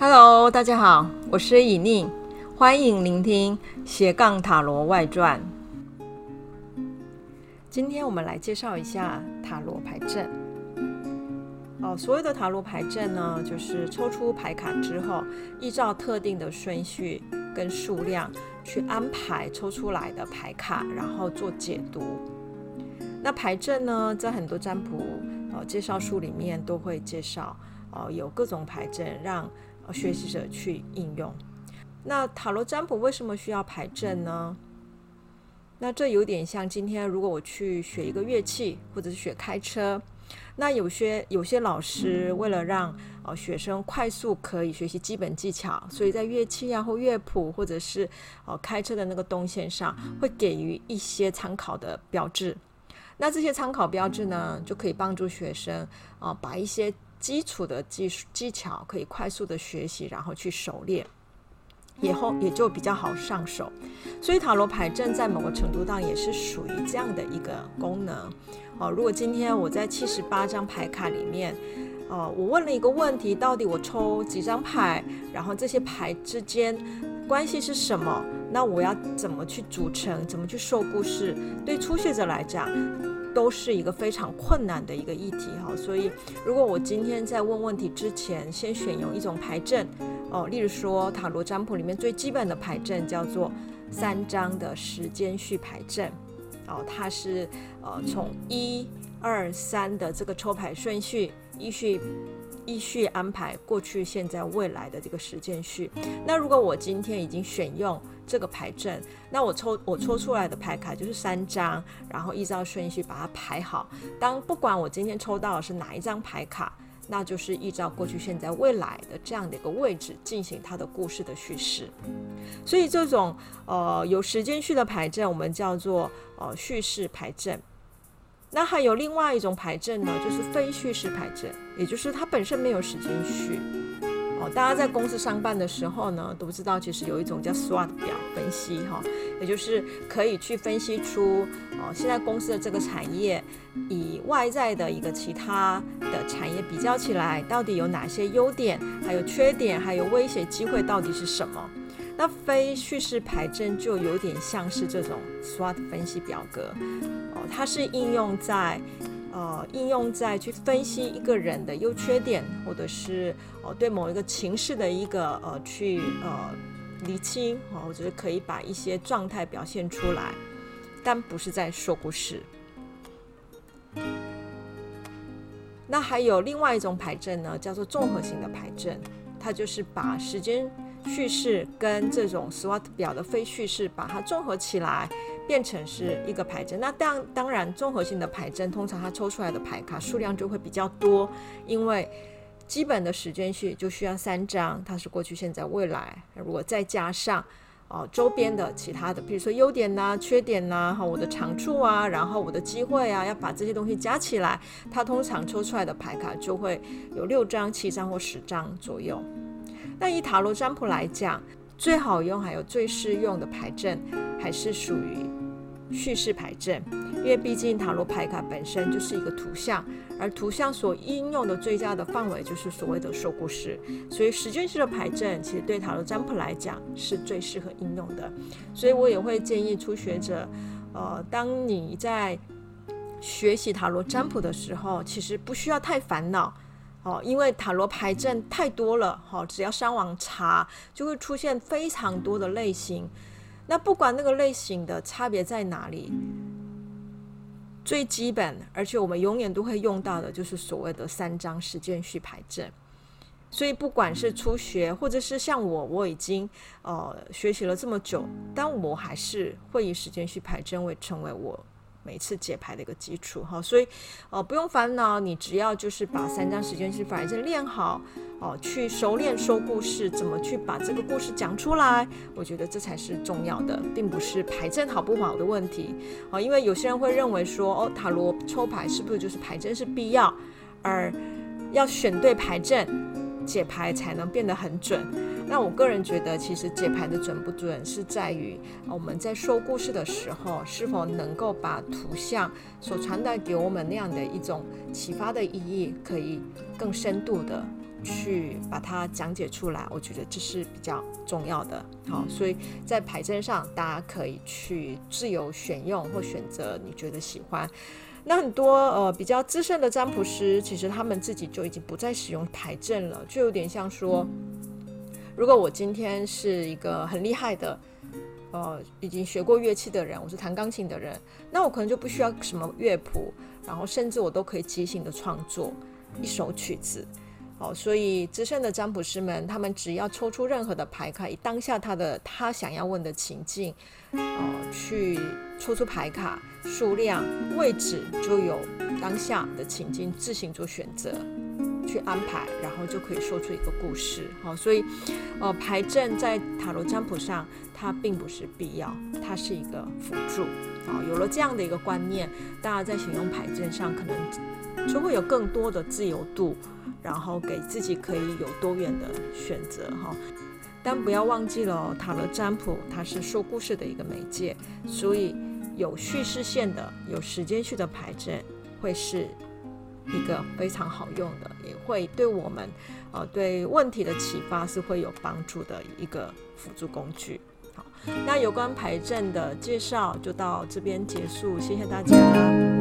Hello，大家好，我是以宁，欢迎聆听斜杠塔罗外传。今天我们来介绍一下塔罗牌阵。哦，所谓的塔罗牌阵呢，就是抽出牌卡之后，依照特定的顺序跟数量去安排抽出来的牌卡，然后做解读。那牌阵呢，在很多占卜呃介绍书里面都会介绍，哦，有各种牌阵让。学习者去应用。那塔罗占卜为什么需要牌阵呢？那这有点像今天，如果我去学一个乐器，或者是学开车，那有些有些老师为了让呃学生快速可以学习基本技巧，所以在乐器啊或乐谱或者是呃开车的那个动线上，会给予一些参考的标志。那这些参考标志呢，就可以帮助学生啊、把一些。基础的技术技巧可以快速的学习，然后去熟练，以后也就比较好上手。所以塔罗牌阵在某个程度上也是属于这样的一个功能。哦，如果今天我在七十八张牌卡里面，哦，我问了一个问题，到底我抽几张牌，然后这些牌之间关系是什么？那我要怎么去组成？怎么去说故事？对初学者来讲。都是一个非常困难的一个议题哈，所以如果我今天在问问题之前，先选用一种牌阵哦，例如说塔罗占卜里面最基本的牌阵叫做三张的时间序牌阵哦，它是呃从一二三的这个抽牌顺序依序依序安排过去、现在、未来的这个时间序。那如果我今天已经选用这个牌阵，那我抽我抽出来的牌卡就是三张，然后依照顺序把它排好。当不管我今天抽到的是哪一张牌卡，那就是依照过去、现在、未来的这样的一个位置进行它的故事的叙事。所以这种呃有时间序的牌阵，我们叫做呃叙事牌阵。那还有另外一种牌阵呢，就是非叙事牌阵，也就是它本身没有时间序。哦，大家在公司上班的时候呢，都不知道其实有一种叫 SWOT 表分析哈，也就是可以去分析出哦，现在公司的这个产业以外在的一个其他的产业比较起来，到底有哪些优点，还有缺点，还有威胁机会到底是什么？那非叙事牌阵就有点像是这种 SWOT 分析表格哦，它是应用在。呃，应用在去分析一个人的优缺点，或者是呃对某一个情势的一个呃去呃厘清啊，或者是可以把一些状态表现出来，但不是在说故事。那还有另外一种牌阵呢，叫做综合型的牌阵，它就是把时间叙事跟这种 SWOT 表的非叙事把它综合起来。变成是一个牌阵，那当当然综合性的牌阵，通常它抽出来的牌卡数量就会比较多，因为基本的时间序就需要三张，它是过去、现在、未来。如果再加上哦周边的其他的，比如说优点呐、缺点呐、啊，哈我的长处啊，然后我的机会啊，要把这些东西加起来，它通常抽出来的牌卡就会有六张、七张或十张左右。那以塔罗占卜来讲，最好用还有最适用的牌阵，还是属于。叙事牌阵，因为毕竟塔罗牌卡本身就是一个图像，而图像所应用的最佳的范围就是所谓的说故事，所以时间式的牌阵其实对塔罗占卜来讲是最适合应用的。所以我也会建议初学者，呃，当你在学习塔罗占卜的时候，其实不需要太烦恼哦，因为塔罗牌阵太多了，哈，只要上网查就会出现非常多的类型。那不管那个类型的差别在哪里，最基本，而且我们永远都会用到的，就是所谓的三张时间序牌阵。所以不管是初学，或者是像我，我已经呃学习了这么久，但我还是会以时间序牌阵为成为我。每次解牌的一个基础哈，所以呃不用烦恼，你只要就是把三张时间序牌阵练好哦，去熟练说故事，怎么去把这个故事讲出来，我觉得这才是重要的，并不是牌阵好不好的问题啊。因为有些人会认为说哦，塔罗抽牌是不是就是牌阵是必要，而要选对牌阵，解牌才能变得很准。那我个人觉得，其实解牌的准不准是在于我们在说故事的时候，是否能够把图像所传达给我们那样的一种启发的意义，可以更深度的去把它讲解出来，我觉得这是比较重要的。好，所以在牌阵上，大家可以去自由选用或选择你觉得喜欢。那很多呃比较资深的占卜师，其实他们自己就已经不再使用牌阵了，就有点像说，如果我今天是一个很厉害的，呃，已经学过乐器的人，我是弹钢琴的人，那我可能就不需要什么乐谱，然后甚至我都可以即兴的创作一首曲子。哦，所以资深的占卜师们，他们只要抽出任何的牌卡，以当下他的他想要问的情境，哦，去抽出牌卡数量、位置，就有当下的情境自行做选择，去安排，然后就可以说出一个故事。好，所以，呃，牌阵在塔罗占卜上，它并不是必要，它是一个辅助。好，有了这样的一个观念，大家在选用牌阵上，可能就会有更多的自由度。然后给自己可以有多元的选择哈，但不要忘记了，塔罗占卜它是说故事的一个媒介，所以有叙事线的、有时间序的牌阵会是一个非常好用的，也会对我们呃对问题的启发是会有帮助的一个辅助工具。好，那有关牌阵的介绍就到这边结束，谢谢大家。